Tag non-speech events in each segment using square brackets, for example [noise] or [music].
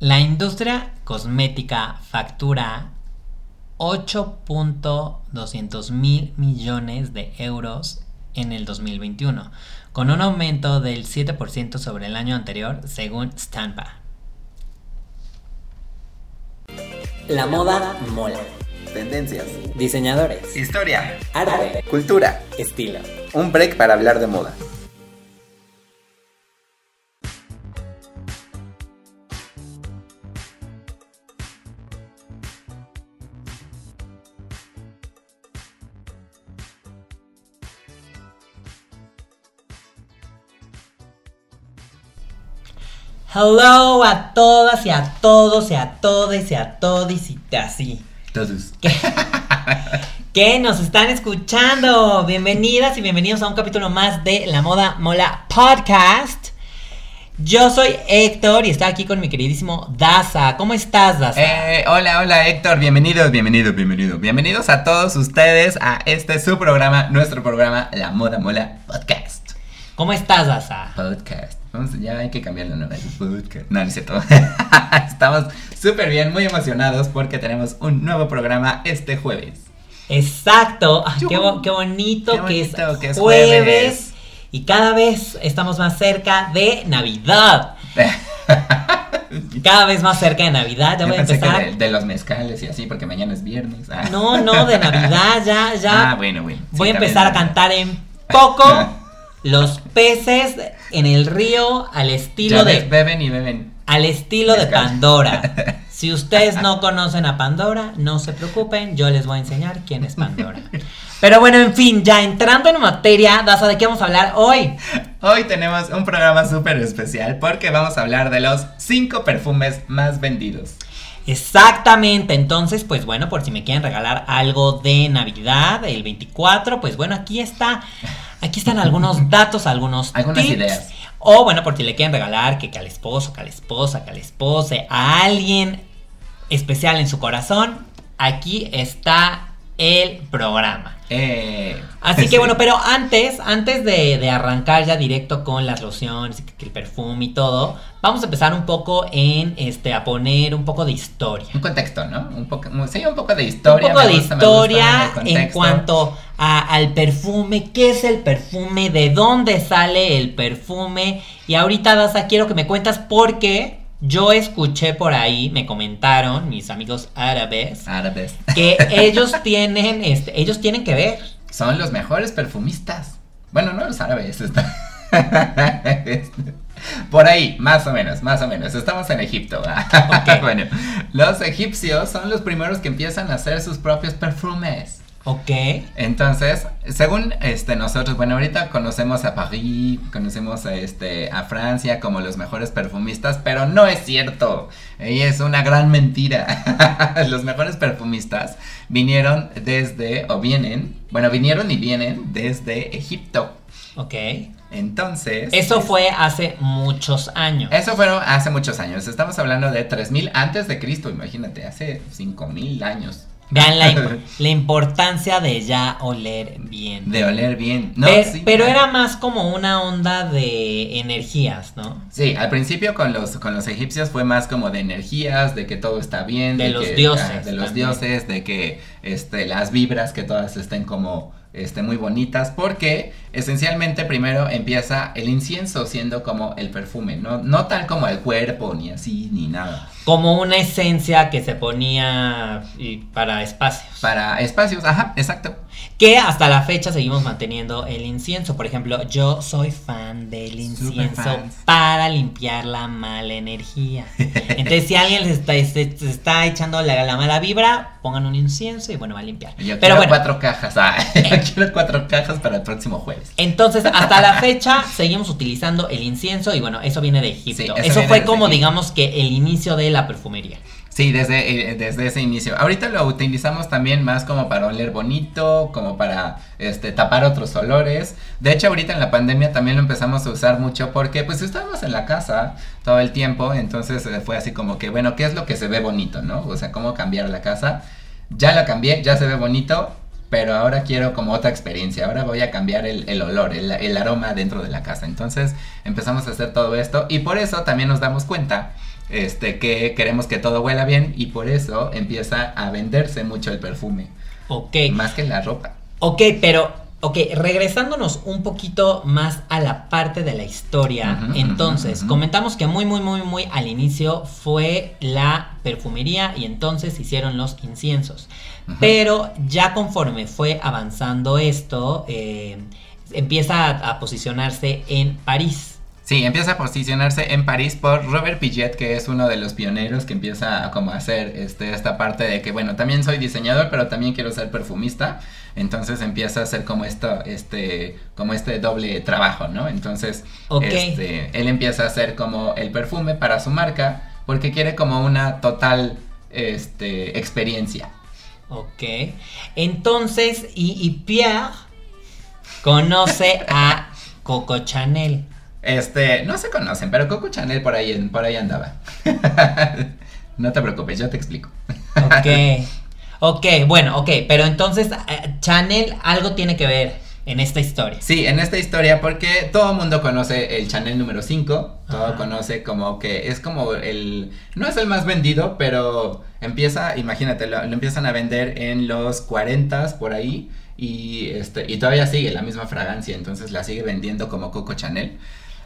La industria cosmética factura 8.200 mil millones de euros en el 2021, con un aumento del 7% sobre el año anterior, según Stampa. La moda mola. Tendencias. Diseñadores. Historia. Arte. Cultura. Estilo. Un break para hablar de moda. Hello a todas y a todos y a todos y a todos y así. Todos. Que [laughs] nos están escuchando. Bienvenidas y bienvenidos a un capítulo más de La Moda Mola Podcast. Yo soy Héctor y estoy aquí con mi queridísimo Daza. ¿Cómo estás, Daza? Eh, hola, hola Héctor, bienvenidos, bienvenidos, bienvenidos. Bienvenidos a todos ustedes a este su programa, nuestro programa, La Moda Mola Podcast. ¿Cómo estás, Daza? Podcast. Vamos, ya hay que. El podcast. [laughs] No, no es cierto. [laughs] Estamos súper bien, muy emocionados porque tenemos un nuevo programa este jueves. Exacto. Ah, qué, bo- qué bonito, Qué que, es bonito que es jueves, jueves. y cada vez estamos más cerca de Navidad. [laughs] Cada vez más cerca de Navidad. Ya Yo voy a que empezar. de, de los mezcales y así, porque mañana es viernes. Ah. No, no, de Navidad ya, ya. Ah, bueno, bueno. Sí, Voy a empezar a cantar en poco los peces en el río al estilo Ya de beben y beben. al estilo de. Pandora. [laughs] Si ustedes no conocen a Pandora, no se preocupen, yo les voy a enseñar quién es Pandora. Pero bueno, en fin, ya entrando en materia, Daza, ¿de qué vamos a hablar hoy? Hoy tenemos un programa súper especial porque vamos a hablar de los 5 perfumes más vendidos. Exactamente, entonces, pues bueno, por si me quieren regalar algo de Navidad, el 24, pues bueno, aquí está, aquí están algunos datos, algunos Algunas tips. ideas. O bueno, por si le quieren regalar que, que al esposo, que a la esposa, que al espose, a alguien especial en su corazón, aquí está el programa. Eh, Así que [laughs] sí. bueno, pero antes, antes de, de arrancar ya directo con las lociones, y el perfume y todo, vamos a empezar un poco en este a poner un poco de historia. Un contexto, ¿no? Un poco, sí, un poco de historia. un poco me de gusta, me gusta, historia en cuanto a- al perfume, qué es el perfume, de dónde sale el perfume. Y ahorita, Daza, quiero que me cuentas porque yo escuché por ahí, me comentaron mis amigos árabes, Árabes. [laughs] que ellos tienen, este, ellos tienen que ver. Son los mejores perfumistas. Bueno, no los árabes. [laughs] está- Por ahí, más o menos, más o menos. Estamos en Egipto. [laughs] Bueno, los egipcios son los primeros que empiezan a hacer sus propios perfumes. Ok. Entonces, según este nosotros, bueno, ahorita conocemos a París, conocemos a este a Francia como los mejores perfumistas, pero no es cierto. Y es una gran mentira. [laughs] los mejores perfumistas vinieron desde o vienen, bueno, vinieron y vienen desde Egipto. Ok. Entonces, Eso fue hace muchos años. eso fueron hace muchos años. Estamos hablando de 3000 antes de Cristo, imagínate, hace 5000 años. Vean la, imp- [laughs] la importancia de ya oler bien. De oler bien. No, Pe- sí, pero ah. era más como una onda de energías, ¿no? Sí, al principio con los, con los egipcios fue más como de energías, de que todo está bien. De los que, dioses ah, de los también. dioses, de que este, las vibras, que todas estén como este, muy bonitas, porque esencialmente primero empieza el incienso siendo como el perfume, no, no tal como el cuerpo, ni así, ni nada. Como una esencia que se ponía y para espacios. Para espacios, ajá, exacto. Que hasta la fecha seguimos manteniendo el incienso. Por ejemplo, yo soy fan del incienso para limpiar la mala energía. Entonces, si alguien les está, se- se está echando la, la mala vibra, pongan un incienso y bueno, va a limpiar. Yo Pero quiero bueno, cuatro cajas, ah, [laughs] yo quiero cuatro cajas para el próximo jueves. Entonces, hasta la fecha seguimos utilizando el incienso y bueno, eso viene de Egipto. Sí, eso fue como Egipto. digamos que el inicio de la perfumería. Sí, desde, eh, desde ese inicio. Ahorita lo utilizamos también más como para oler bonito, como para este, tapar otros olores. De hecho, ahorita en la pandemia también lo empezamos a usar mucho porque pues estábamos en la casa todo el tiempo, entonces eh, fue así como que, bueno, ¿qué es lo que se ve bonito, no? O sea, ¿cómo cambiar la casa? Ya la cambié, ya se ve bonito. pero ahora quiero como otra experiencia, ahora voy a cambiar el, olor, el aroma dentro de la casa. Entonces empezamos a hacer todo esto y por eso también nos damos cuenta este, que queremos que todo huela bien y por eso empieza a venderse mucho el perfume. Ok. Más que la ropa. Ok, pero, ok, regresándonos un poquito más a la parte de la historia, entonces, comentamos que muy, muy, muy, muy al inicio fue la perfumería y entonces hicieron los inciensos. Pero ya conforme fue avanzando esto, eh, empieza a, a posicionarse en París. Sí, empieza a posicionarse en París por Robert Piget, que es uno de los pioneros que empieza a como hacer este, esta parte de que, bueno, también soy diseñador, pero también quiero ser perfumista. Entonces empieza a hacer como esto, este, como este doble trabajo, ¿no? Entonces, este, él empieza a hacer como el perfume para su marca, porque quiere como una total, este, experiencia. Ok. Entonces, y, y Pierre conoce a Coco Chanel. Este, no se conocen, pero Coco Chanel por ahí, por ahí andaba. [laughs] no te preocupes, yo te explico. Ok. Ok, bueno, ok. Pero entonces, eh, Chanel algo tiene que ver en esta historia. Sí, en esta historia, porque todo el mundo conoce el Chanel número 5, todo Ajá. conoce como que es como el, no es el más vendido, pero empieza, imagínate, lo, lo empiezan a vender en los 40 por ahí y, este, y todavía sigue la misma fragancia, entonces la sigue vendiendo como Coco Chanel.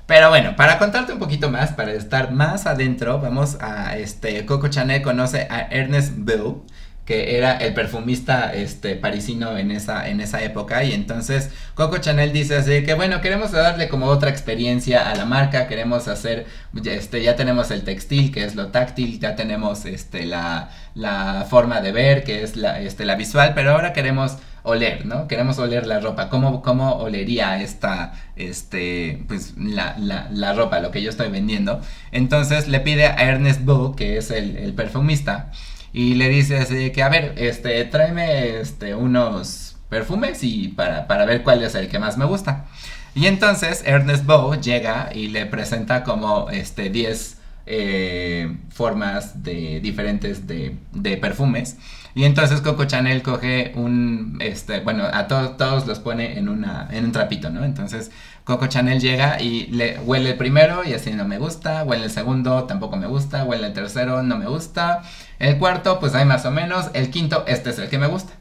Pero bueno, para contarte un poquito más, para estar más adentro, vamos a, este, Coco Chanel conoce a Ernest Beau, que era el perfumista este parisino en esa en esa época. Y entonces Coco Chanel dice así que bueno queremos darle como otra experiencia a la marca queremos hacer este ya tenemos el textil que es lo táctil ya tenemos este la, la forma de ver que es este la visual pero ahora queremos oler no queremos oler la ropa cómo cómo olería esta este pues la, la, la ropa lo que yo estoy vendiendo entonces le pide a Ernest Beau que es el, el perfumista y le dice así que, a ver, este, tráeme este, unos perfumes y para, para ver cuál es el que más me gusta. Y entonces Ernest Beau llega y le presenta como este 10 eh, formas de diferentes de, de perfumes. Y entonces Coco Chanel coge un, este, bueno, a to- todos los pone en, una, en un trapito, ¿no? Entonces Coco Chanel llega y le huele el primero y así no me gusta, huele el segundo, tampoco me gusta, huele el tercero, no me gusta, el cuarto, pues hay más o menos, el quinto, este es el que me gusta.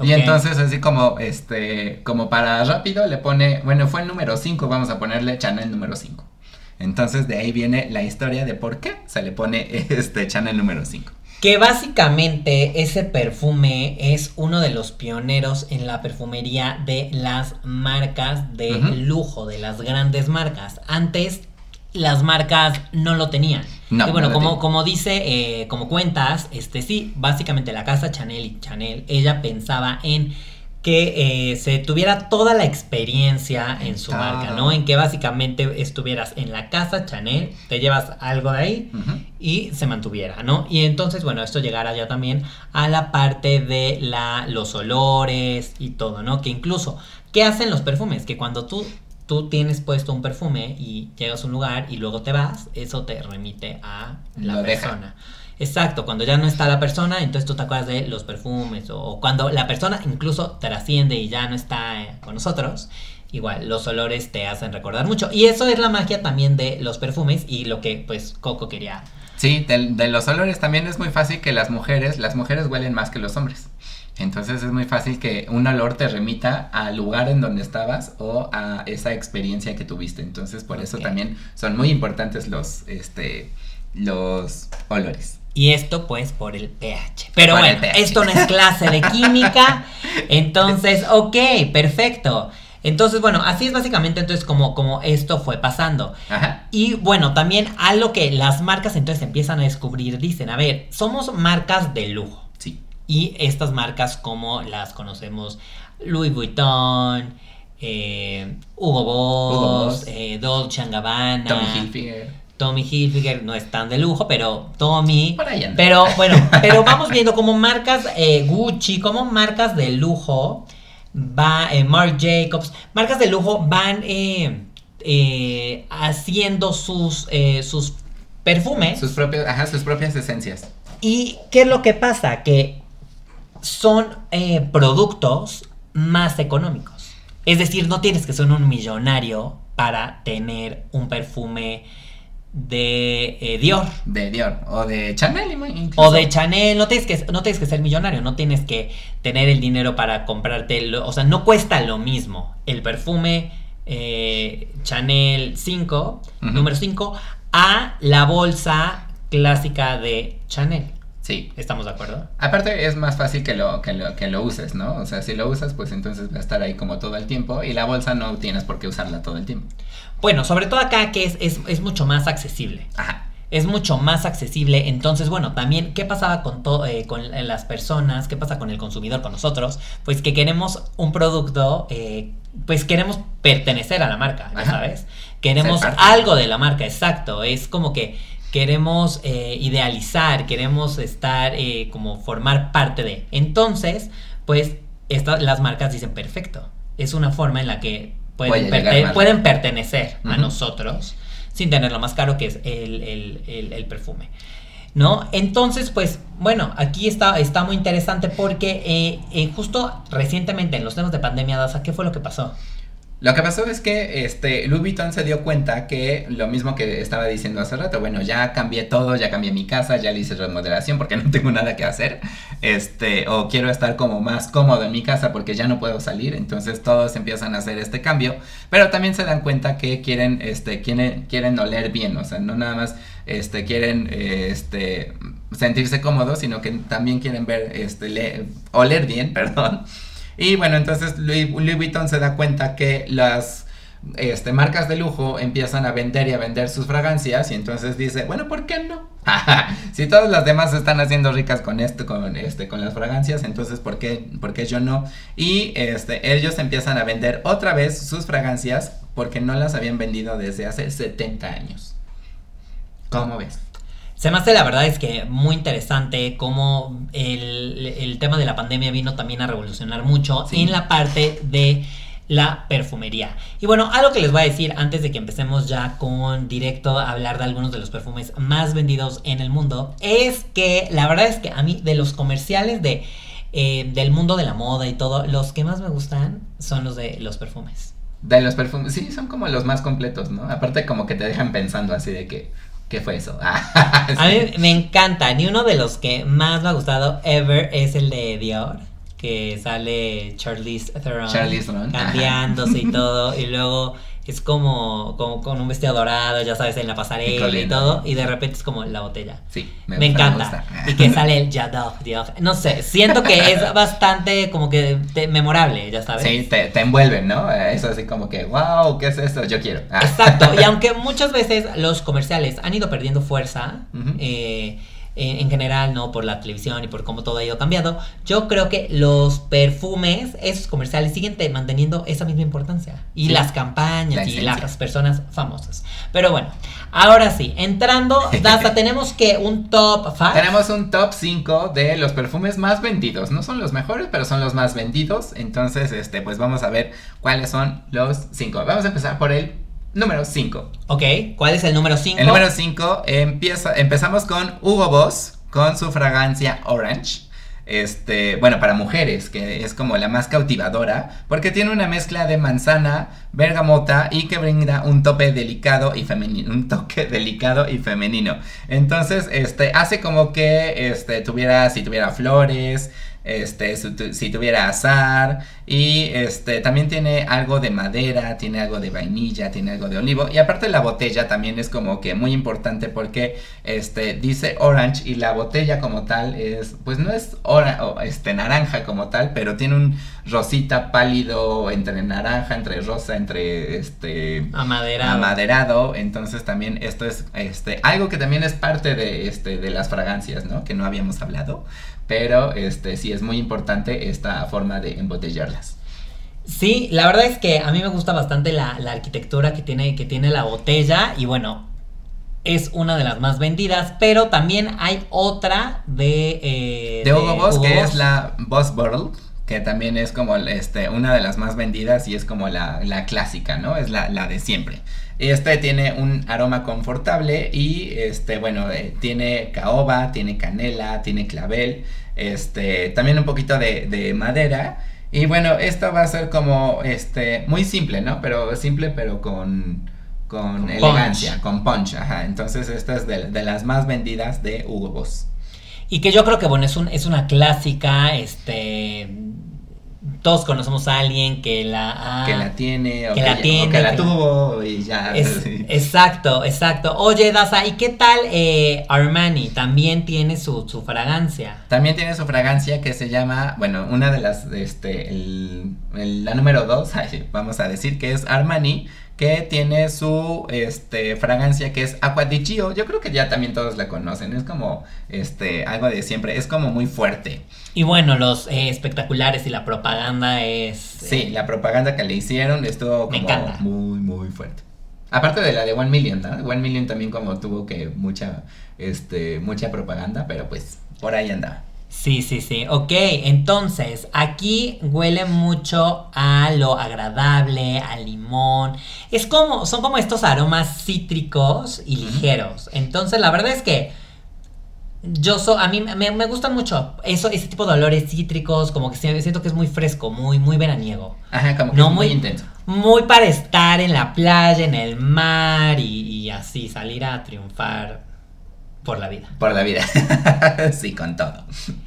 Y entonces así como, este, como para rápido le pone, bueno, fue el número 5, vamos a ponerle Chanel número 5. Entonces de ahí viene la historia de por qué se le pone [laughs] este Chanel número 5. Que básicamente ese perfume es uno de los pioneros en la perfumería de las marcas de lujo, de las grandes marcas. Antes las marcas no lo tenían. No, y bueno, no como, como dice, eh, como cuentas, este sí, básicamente la casa Chanel y Chanel, ella pensaba en que eh, se tuviera toda la experiencia en su marca, ¿no? En que básicamente estuvieras en la casa Chanel, te llevas algo de ahí y se mantuviera, ¿no? Y entonces, bueno, esto llegará ya también a la parte de la, los olores y todo, ¿no? Que incluso, ¿qué hacen los perfumes? Que cuando tú, tú tienes puesto un perfume y llegas a un lugar y luego te vas, eso te remite a la Lo deja. Exacto, cuando ya no está la persona, entonces tú te acuerdas de los perfumes o, o cuando la persona incluso trasciende y ya no está eh, con nosotros, igual los olores te hacen recordar mucho. Y eso es la magia también de los perfumes y lo que pues Coco quería Sí, de, de los olores también es muy fácil que las mujeres, las mujeres huelen más que los hombres. Entonces es muy fácil que un olor te remita al lugar en donde estabas o a esa experiencia que tuviste. Entonces por eso también son muy importantes los, este, los olores. Y esto pues por el pH. Pero Por bueno, pH. esto no es clase de química. [laughs] Entonces, ok, perfecto. Entonces, bueno, así es básicamente entonces como, como esto fue pasando. Ajá. Y bueno, también algo que las marcas entonces empiezan a descubrir, dicen, a ver, somos marcas de lujo. Sí. Y estas marcas como las conocemos, Louis Vuitton, eh, Hugo Boss, Hugo Boss. eh, Dolce Gabbana, Tommy Hilfiger. Tommy Hilfiger no es tan de lujo, pero Tommy. Por ahí anda. Pero [laughs] bueno, pero vamos viendo como marcas eh, Gucci, como marcas de lujo, va eh, Marc Jacobs, marcas de lujo van eh, eh, haciendo sus, eh, sus perfumes. Sus propias, ajá, sus propias esencias. ¿Y qué es lo que pasa? Que son eh, productos más económicos. Es decir, no tienes que ser un millonario para tener un perfume de eh, Dior. De Dior o de Chanel incluso. O de Chanel, no tienes, que, no tienes que ser millonario, no tienes que tener el dinero para comprarte, lo- o sea, no cuesta lo mismo el perfume eh, Chanel 5, Ujú. número 5, a la bolsa clásica de Chanel. Sí. ¿Estamos de acuerdo? Aparte es más fácil que lo, que, lo, que lo uses, ¿no? O sea, si lo usas, pues entonces va a estar ahí como todo el tiempo y la bolsa no tienes por qué usarla todo el tiempo. Bueno, sobre todo acá que es, es, es mucho más accesible. Ajá. es mucho más accesible. Entonces, bueno, también, ¿qué pasaba con, eh, con las personas? ¿Qué pasa con el consumidor, con nosotros? Pues que queremos un producto, eh, pues queremos pertenecer a la marca, Ajá. sabes. Queremos algo de la marca, exacto. Es como que queremos eh, idealizar, queremos estar eh, como formar parte de. Entonces, pues estas las marcas dicen perfecto. Es una forma en la que pueden, perte- pueden pertenecer a nosotros sin tener lo más caro que es el, el- el- el perfume. ¿No? Entonces, pues, bueno, aquí está, está muy interesante porque eh, eh, justo recientemente en los temas de pandemia, Daza, ¿qué fue lo que pasó? Lo que pasó es que este, Louis Vuitton se dio cuenta que lo mismo que estaba diciendo hace rato, bueno, ya cambié todo, ya cambié mi casa, ya le hice remodelación porque no tengo nada que hacer, este, o quiero estar como más cómodo en mi casa porque ya no puedo salir, entonces todos empiezan a hacer este cambio, pero también se dan cuenta que quieren, este, quieren, quieren oler bien, o sea, no nada más, este, quieren, este, sentirse cómodos, sino que también quieren ver, este, le- oler bien, [laughs] perdón. Y bueno, entonces Louis, Vuitton se da cuenta que las este, marcas de lujo empiezan a vender y a vender sus fragancias y entonces dice, bueno, ¿por qué no? [laughs] si todas las demás están haciendo ricas con esto, con este, con las fragancias, entonces ¿por qué, por qué yo no? Y este, ellos empiezan a vender otra vez sus fragancias porque no las habían vendido desde hace 70 años. ¿Cómo ves? Se me hace la verdad es que muy interesante cómo el, el tema de la pandemia vino también a revolucionar mucho Sí. en la parte de la perfumería. Y bueno, algo que les voy a decir antes de que empecemos ya con directo a hablar de algunos de los perfumes más vendidos en el mundo, es que la verdad es que a mí de los comerciales de, eh, del mundo de la moda y todo, los que más me gustan son los de los perfumes. De los perfumes, sí, son como los más completos, ¿no? Aparte como que te dejan pensando así de que, ¿qué fue eso? [laughs] A Sí. mí me encanta. Y uno de los que más me ha gustado ever es el de Dior. Que sale Charlize Theron. Charlize Theron, ajá. Cambiándose y [laughs] todo. Y luego es como, como con un vestido dorado, ya sabes, en la pasarela y Corriendo. todo. Y de repente es como la botella. Sí, Me, gusta, encanta. gusta. Y que sale el Dior. No sé, siento que es [laughs] bastante como que te- memorable, ya sabes. Sí, te, te envuelven, ¿no? Eh, Eso así como que, wow, ¿qué es esto? Yo quiero. Ah. Exacto, y [laughs] aunque muchas veces los comerciales han ido perdiendo fuerza, eh, en, en general, ¿no? Por la televisión y por cómo todo ha ido cambiando, yo creo que los perfumes, esos comerciales, siguen te- manteniendo esa misma importancia. Y Sí. las campañas La y las personas famosas. Pero bueno, ahora sí, entrando, Daza, [laughs] tenemos que un top 5. Tenemos un top 5 de los perfumes más vendidos. No son los mejores, pero son los más vendidos. Entonces, este, pues vamos a ver cuáles son los 5. Vamos a empezar por el número 5. Ok, ¿cuál es el número 5? El número 5 empieza, empezamos con Hugo Boss con su fragancia Orange. Este, bueno, para mujeres, que es como la más cautivadora, porque tiene una mezcla de manzana, bergamota y que brinda un tope delicado y femenino, un toque [laughs] delicado y femenino. Entonces, este, hace como que, este, tuviera, si tuviera flores, este, si tuviera azar y este también tiene algo de madera, tiene algo de vainilla, tiene algo de olivo y aparte la botella también es como que muy importante porque este dice orange y la botella como tal es pues no es este naranja como tal, pero tiene un rosita pálido entre naranja, entre rosa, entre este Amaderado. amaderado, entonces también esto es este algo que también es parte de este de las fragancias, ¿no? Que no habíamos hablado, pero este sí es muy importante esta forma de embotellarlas. Sí, la verdad es que a mí me gusta bastante la, la arquitectura que tiene, que tiene la botella y bueno, es una de las más vendidas, pero también hay otra de... eh, De Hugo Boss, que Boss. es la Boss Bottle, que también es como este, una de las más vendidas y es como la, la clásica, ¿no? Es la, la de siempre. Este tiene un aroma confortable y este, bueno, eh, tiene caoba, tiene canela, tiene clavel, este, también un poquito de, de madera. Y bueno, esto va a ser como, este, muy simple, ¿no? Pero simple, pero con, con, Con elegancia, punch. con punch, ajá. Entonces esta es de, de las más vendidas de Hugo Boss. Y que yo creo que, bueno, es, un, es una clásica, este... Todos conocemos a alguien que la que la tiene, o que que, la tiene, o que la tuvo y ya. Es- exacto, exacto. Oye, Daza, ¿y qué tal eh, Armani? También tiene su, su fragancia. También tiene su fragancia que se llama, bueno, una de las, este, el- el- la número dos, [laughs] vamos a decir que es Armani, que tiene su, este, fragancia que es Aqua di Gio. Yo creo que ya también todos la conocen, es como, este, algo de siempre, es como muy fuerte. Y bueno, los eh, espectaculares y la propaganda es... Sí, eh, la propaganda que le hicieron estuvo como muy, muy fuerte. Aparte de la de One Million, ¿no? One Million también como tuvo que mucha, este, mucha propaganda, pero pues por ahí andaba. Sí, sí, sí. Ok, entonces aquí huele mucho a lo agradable, al limón. Es como, son como estos aromas cítricos y ligeros. Entonces la verdad es que yo so, a mí me, me gustan mucho eso, ese tipo de olores cítricos, como que si- siento que es muy fresco, muy, muy veraniego. Ajá, como que No, es muy muy- intenso. Muy para estar en la playa, en el mar y, y así salir a triunfar por la vida. Por la vida. [laughs] sí, con todo.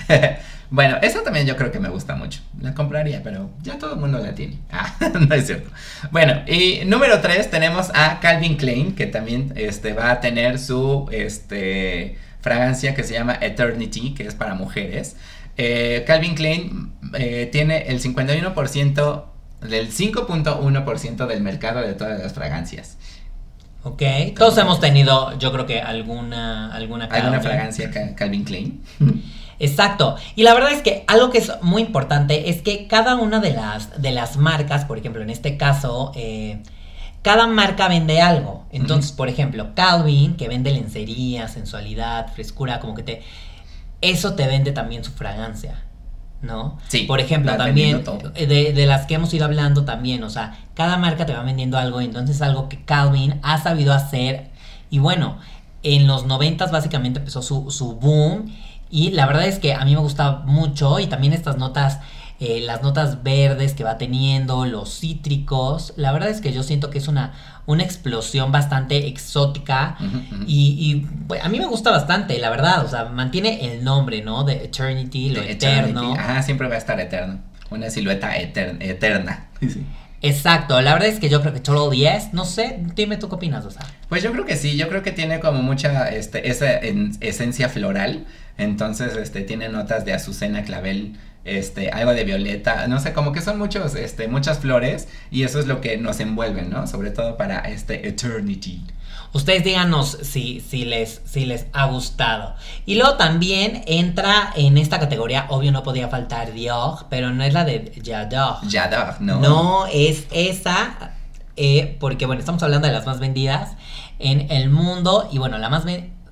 [laughs] bueno, esa también yo creo que me gusta mucho. La compraría, pero ya todo el mundo la tiene. [laughs] Ah, no es cierto. Bueno, y número 3 tenemos a Calvin Klein, que también este, va a tener su este, fragancia que se llama Eternity, que es para mujeres. Eh, Calvin Klein eh, tiene el 51% del 5.1% del mercado de todas las fragancias. Ok, todos hemos tenido, yo creo que alguna, alguna ¿Alguna fragancia Ca- Calvin Klein? [laughs] Exacto. Y la verdad es que algo que es muy importante es que cada una de las, de las marcas, por ejemplo, en este caso, eh, cada marca vende algo. Entonces, por ejemplo, Calvin, que vende lencería, sensualidad, frescura, como que te... Eso te vende también su fragancia. ¿No? Sí, Por ejemplo, también eh, de, de las que hemos ido hablando también, o sea, cada marca te va vendiendo algo, entonces es algo que Calvin ha sabido hacer. Y bueno, en los noventas básicamente empezó su, su boom. Y la verdad es que a mí me gusta mucho. Y también estas notas, eh, las notas verdes que va teniendo, los cítricos. La verdad es que yo siento que es una, una explosión bastante exótica. Y, y, pues, a mí me gusta bastante, la verdad. O sea, mantiene el nombre, ¿no? De Eternity, lo De eterno. Eternity. Ajá, siempre va a estar eterno. Una silueta eter- eterna. [laughs] Sí. Exacto, la verdad es que yo creo que Total Yes, no sé, dime tú qué opinas, o sea. Pues yo creo que sí, yo creo que tiene como mucha este, esa en- esencia floral. Entonces, este, tiene notas de azucena, clavel, este, algo de violeta, no sé, como que son muchos, este, muchas flores, y eso es lo que nos envuelve, ¿no? Sobre todo para este Eternity. Ustedes díganos si, si, les, si les ha gustado. Y luego también entra en esta categoría, obvio no podía faltar Dior, pero no es la de J'adore. J'adore, ¿no? No, es esa, eh, porque bueno, estamos hablando de las más vendidas en el mundo. Y bueno, la más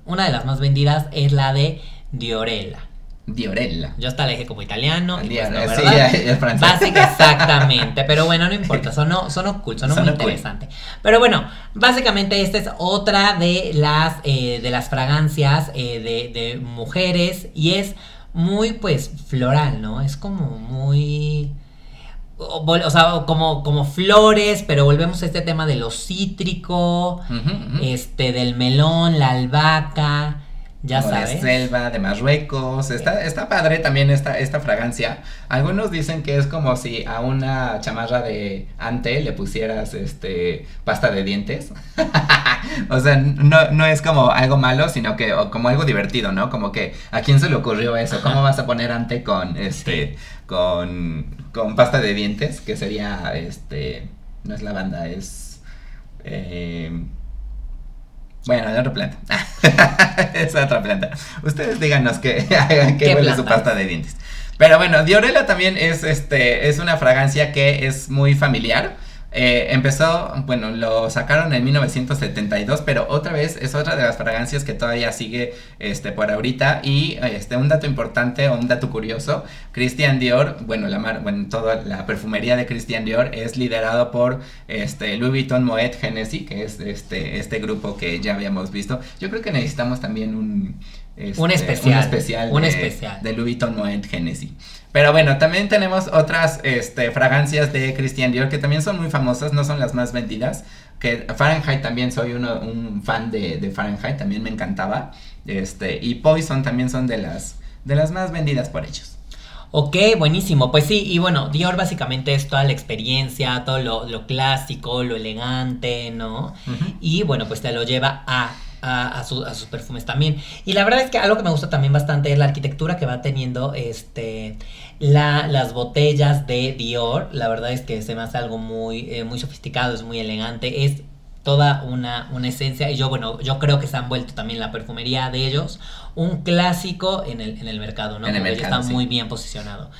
una de las más vendidas es la de Diorella. Diorella. Yo hasta la dije como italiano. y pues sí, es francés. Básica, [laughs] exactamente. Pero bueno, no importa. Cool, sonó, Sonó muy cool. interesante. Pero bueno, básicamente esta es otra de las, eh, de las fragancias eh, de, de mujeres. Y es muy, pues, floral, ¿no? Es como muy. O, sea, como, como flores, pero volvemos a este tema de lo cítrico, este, del melón, la albahaca, ya Como sabes. De selva, de Marruecos. Está, está padre también esta, esta fragancia. Algunos dicen que es como si a una chamarra de ante le pusieras este pasta de dientes. [laughs] o sea, no, no es como algo malo, sino que o como algo divertido, ¿no? Como que a quién se le ocurrió eso. ¿Cómo vas a poner ante con este con, con pasta de dientes? Que sería este no es lavanda, es eh, bueno, de otra planta. [laughs] es otra planta. Ustedes díganos que, que [laughs] ¿Qué huele su pasta de dientes. Pero bueno, Diorella también es, este, es una fragancia que es muy familiar. Eh, empezó, bueno, lo sacaron en 1972, pero otra vez es otra de las fragancias que todavía sigue este, por ahorita. Y este, un dato importante un dato curioso, Christian Dior, bueno, la mar, bueno, toda la perfumería de Christian Dior es liderado por este, Louis Vuitton Moet Hennessy, que es este, este grupo que ya habíamos visto. Yo creo que necesitamos también un, este, Un especial, Un especial. un de, especial. De Louis Vuitton Moet Hennessy. Pero bueno, también tenemos otras este, fragancias de Christian Dior que también son muy famosas, no son las más vendidas. Que Fahrenheit también soy uno, un fan de, de Fahrenheit, también me encantaba. Este, y Poison también son de las, de las más vendidas por ellos. Ok, buenísimo. Pues sí, y bueno, Dior básicamente es toda la experiencia, todo lo, lo clásico, lo elegante, ¿no? Y bueno, pues te lo lleva a, a, a su- a sus perfumes también. Y la verdad es que algo que me gusta también bastante es la arquitectura que va teniendo este la, las botellas de Dior. La verdad es que se me hace algo muy, eh, muy sofisticado, es muy elegante. Es toda una, una esencia. Y yo, bueno, yo creo que se han vuelto también la perfumería de ellos un clásico en el, en el mercado, ¿no? En el mercado, está sí. muy bien posicionado.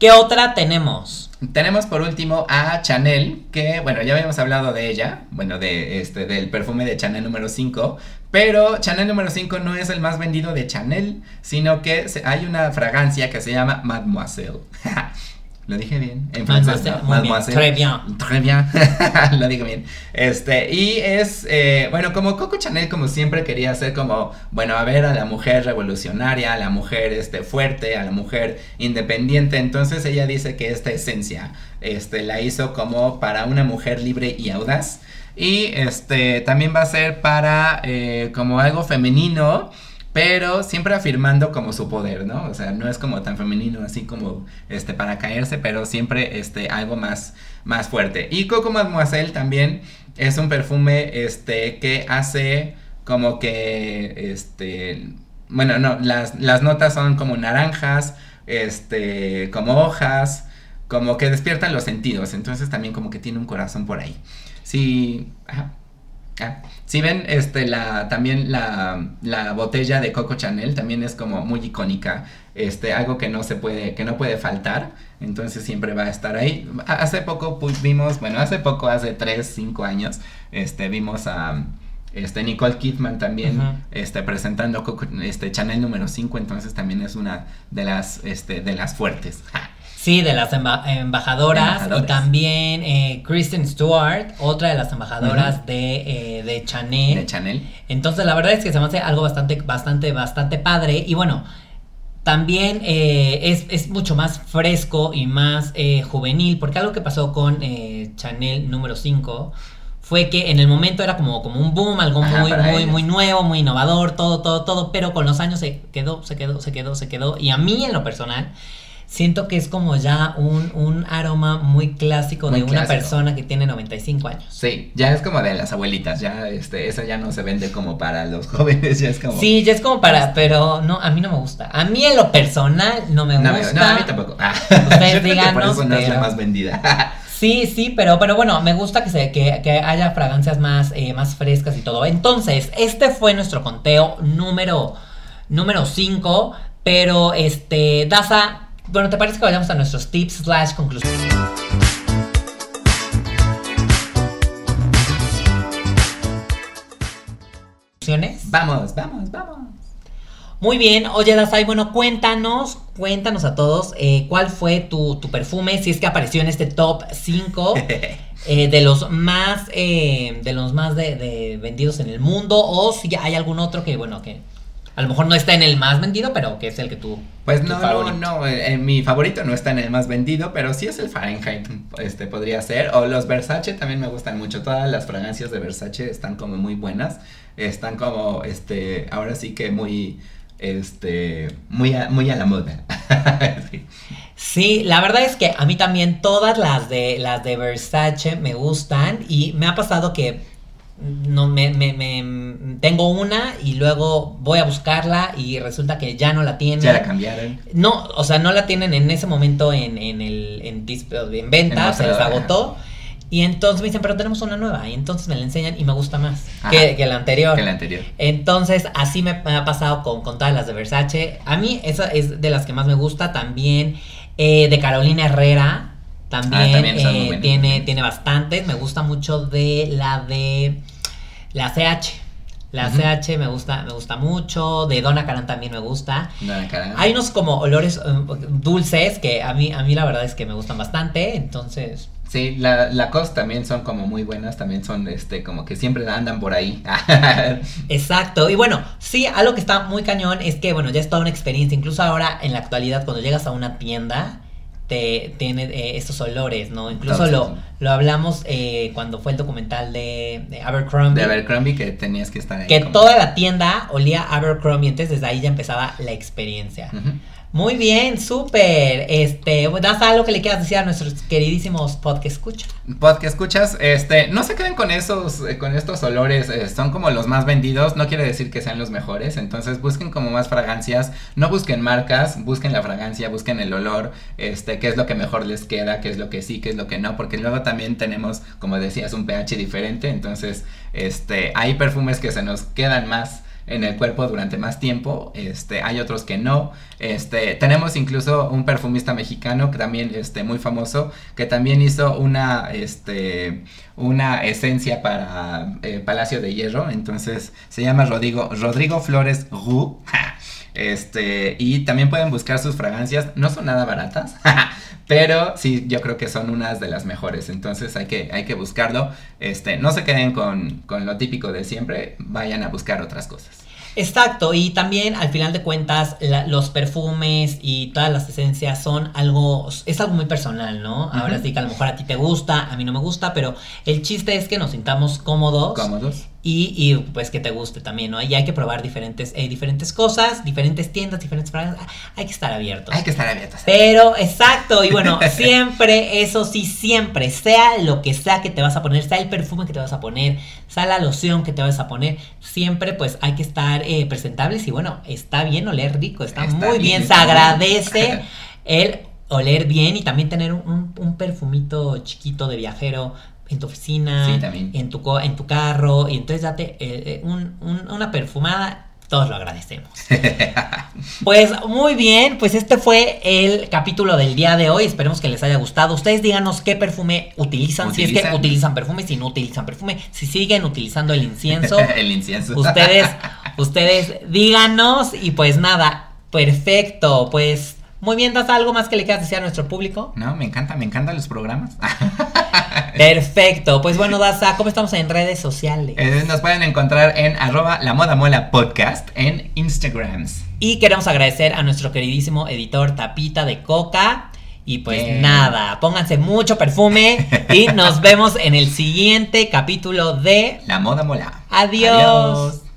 ¿Qué otra tenemos? Tenemos por último a Chanel, que bueno, ya habíamos hablado de ella, bueno, de este del perfume de Chanel número 5, pero Chanel número 5 no es el más vendido de Chanel, sino que hay una fragancia que se llama Mademoiselle. [laughs] Lo dije bien. En francés, Mademoiselle, ¿no? très bien. Très bien. [laughs] Lo dije bien. Este, y es, eh, bueno, como Coco Chanel, como siempre quería hacer como, bueno, a ver a la mujer revolucionaria, a la mujer este, fuerte, a la mujer independiente. Entonces ella dice que esta esencia este, la hizo como para una mujer libre y audaz. Y este, también va a ser para eh, como algo femenino. Pero siempre afirmando como su poder, ¿no? O sea, no es como tan femenino así como este para caerse, pero siempre este algo más más fuerte. Y Coco Mademoiselle también es un perfume este que hace como que este bueno, no, las, las notas son como naranjas, este como hojas, como que despiertan los sentidos, entonces también como que tiene un corazón por ahí. Sí, ajá. Ah, si ven, este, la, también la, la botella de Coco Chanel también es como muy icónica, este, algo que no se puede, que no puede faltar, entonces siempre va a estar ahí. Ha- Hace poco vimos, bueno, hace poco, hace 3, 5 años, este, vimos a, este, Nicole Kidman también, este, presentando Coco, este, Chanel número 5, entonces también es una de las, este, de las fuertes. Ja. Sí, de las emba- embajadoras, Embajadoras. y también eh, Kristen Stewart, otra de las embajadoras de, eh, de Chanel. De Chanel. Entonces la verdad es que se me hace algo bastante, bastante, bastante padre. Y bueno, también eh, es, es mucho más fresco y más eh, juvenil. Porque algo que pasó con eh, Chanel número 5 fue que en el momento era como, como un boom, algo Ajá, muy, muy, ellos. muy nuevo, muy innovador, todo, todo, todo. Pero con los años se quedó, se quedó, se quedó, se quedó. Y a mí en lo personal. Siento que es como ya un, un aroma muy clásico Muy de una persona que tiene 95 años. Sí, ya es como de las abuelitas, ya, este, eso ya no se vende como para los [laughs] jóvenes, ya es como... Sí, ya es como para, pero no, a mí no me gusta. A mí en lo personal no me No, gusta. no, a mí tampoco. Ah, Ustedes [laughs] yo creo que por díganos, eso no es la pero- más vendida. [laughs] Sí, sí, pero, pero bueno, me gusta que, se, que, que haya fragancias más, eh, más frescas y todo. Entonces, este fue nuestro conteo número número 5. Pero, este, Daza, bueno, ¿te parece que vayamos a nuestros tips slash conclusiones? vamos, vamos, vamos. Muy bien, oye Dasai, bueno, cuéntanos, cuéntanos a todos eh, cuál fue tu, tu perfume, si es que apareció en este top 5 [laughs] eh, de los más, eh, de los más de, de vendidos en el mundo, o si hay algún otro que, bueno, que a lo mejor no está en el más vendido, pero que es el que tú... Pues no, no, no, eh, eh, mi favorito no está en el más vendido, pero sí es el Fahrenheit, este podría ser, o los Versace también me gustan mucho, todas las fragancias de Versace están como muy buenas, están como, este, ahora sí que muy, este, muy a, muy a la moda. [laughs] Sí. Sí, la verdad es que a mí también todas las de las de Versace me gustan y me ha pasado que no me, me- me- tengo una y luego voy a buscarla y resulta que ya no la tienen. Ya la cambiaron. No, o sea, no la tienen en ese momento en, en el en, en venta, En se les agotó. Y entonces me dicen, pero tenemos una nueva. Y entonces me la enseñan y me gusta más que, que la anterior. Que la anterior. Entonces, así me, me ha pasado con, con todas las de Versace. A mí esa es de las que más me gusta. También eh, de Carolina Herrera. También, Ah, también eh, tiene, tiene bastantes. Me gusta mucho de la de la CH. La. CH me gusta, me gusta mucho. De Donna Karan también me gusta. Cara. Hay unos como olores eh, dulces que a mí, a mí la verdad es que me gustan bastante. Entonces, Sí, la, la COS también son como muy buenas, también son este como que siempre andan por ahí. [laughs] Exacto, y bueno, sí, algo que está muy cañón es que, bueno, ya es toda una experiencia, incluso ahora en la actualidad cuando llegas a una tienda, te tiene eh, estos olores, ¿no? Incluso lo, lo hablamos eh, cuando fue el documental de, de Abercrombie. De Abercrombie que tenías que estar ahí. que como- toda la tienda olía a Abercrombie, entonces desde ahí ya empezaba la experiencia. Muy bien, súper. Este, ¿das algo que le quieras decir a nuestros queridísimos podcast escucha? Pod que escuchas, este, no se queden con esos, eh, con estos olores, eh, son como los más vendidos, no quiere decir que sean los mejores, entonces busquen como más fragancias, no busquen marcas, busquen la fragancia, busquen el olor, este, qué es lo que mejor les queda, qué es lo que sí, qué es lo que no, porque luego también tenemos, como decías, un pH diferente, entonces, este, hay perfumes que se nos quedan más en el cuerpo durante más tiempo, este, hay otros que no, este, tenemos incluso un perfumista mexicano que también, este, muy famoso, que también hizo una, este, una esencia para eh, Palacio de Hierro, entonces se llama Rodrigo, Rodrigo Flores Roux, [laughs] este, y también pueden buscar sus fragancias, no son nada baratas, [laughs] pero sí, yo creo que son unas de las mejores, entonces hay que, hay que buscarlo, este, no se queden con, con lo típico de siempre, vayan a buscar otras cosas. Exacto, y también al final de cuentas la- los perfumes y todas las esencias son algo, es algo muy personal, ¿no? Ahora sí que a lo mejor a ti te gusta, a mí no me gusta, pero el chiste es que nos sintamos cómodos ¿Cómodos? Y, y, pues que te guste también, ¿no? Y hay que probar diferentes, eh, diferentes cosas, diferentes tiendas, diferentes fragancias, hay que estar abiertos. Hay que estar abiertos. Pero, exacto, y bueno, [laughs] siempre, eso sí, siempre, sea lo que sea que te vas a poner, sea el perfume que te vas a poner, sea la loción que te vas a poner, siempre pues hay que estar eh, presentables y bueno, está bien oler rico, está, Está muy bien, bien, se agradece [laughs] el oler bien y también tener un, un- un perfumito chiquito de viajero en tu oficina, Sí, también. en tu, co- en tu carro, y entonces date eh, eh, un- un- una perfumada, todos lo agradecemos. [laughs] Pues muy bien, pues este fue el capítulo del día de hoy. Esperemos que les haya gustado. Ustedes díganos qué perfume utilizan, si es que Utilizan. utilizan perfume, si no utilizan perfume, si siguen utilizando el incienso. [laughs] El incienso. ustedes, ustedes díganos y pues nada, perfecto. Pues muy bien, ¿das algo más que le quieras decir a nuestro público? No, me encanta, me encantan los programas. [laughs] [laughs] Perfecto, pues bueno, Daza, ¿cómo estamos en redes sociales? Eh, nos pueden encontrar en arroba la moda mola podcast en Instagrams. Y queremos agradecer a nuestro queridísimo editor Tapita de Coca. Y pues Bien. nada, pónganse mucho perfume y nos [laughs] vemos en el siguiente capítulo de La moda mola. Adiós.